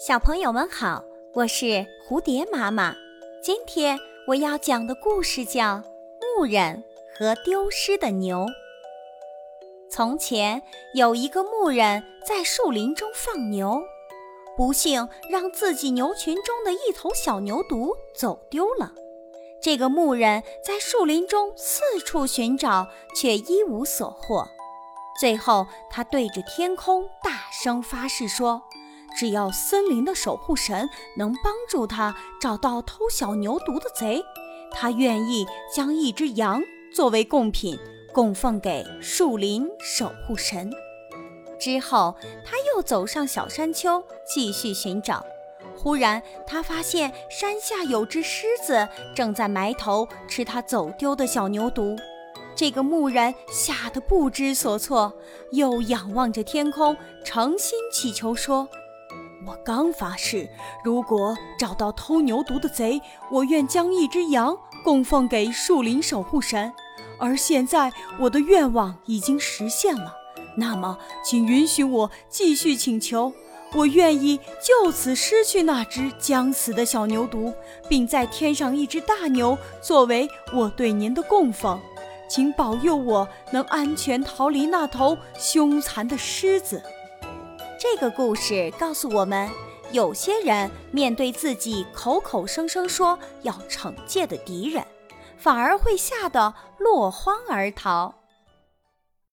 小朋友们好，我是蝴蝶妈妈。今天我要讲的故事叫《牧人和丢失的牛》。从前有一个牧人在树林中放牛，不幸让自己牛群中的一头小牛犊走丢了。这个牧人在树林中四处寻找，却一无所获。最后，他对着天空大声发誓说。只要森林的守护神能帮助他找到偷小牛犊的贼，他愿意将一只羊作为贡品供奉给树林守护神。之后，他又走上小山丘，继续寻找。忽然，他发现山下有只狮子正在埋头吃他走丢的小牛犊。这个牧人吓得不知所措，又仰望着天空，诚心祈求说。我刚发誓，如果找到偷牛犊的贼，我愿将一只羊供奉给树林守护神。而现在我的愿望已经实现了，那么请允许我继续请求。我愿意就此失去那只将死的小牛犊，并再添上一只大牛作为我对您的供奉。请保佑我能安全逃离那头凶残的狮子。这个故事告诉我们，有些人面对自己口口声声说要惩戒的敌人，反而会吓得落荒而逃。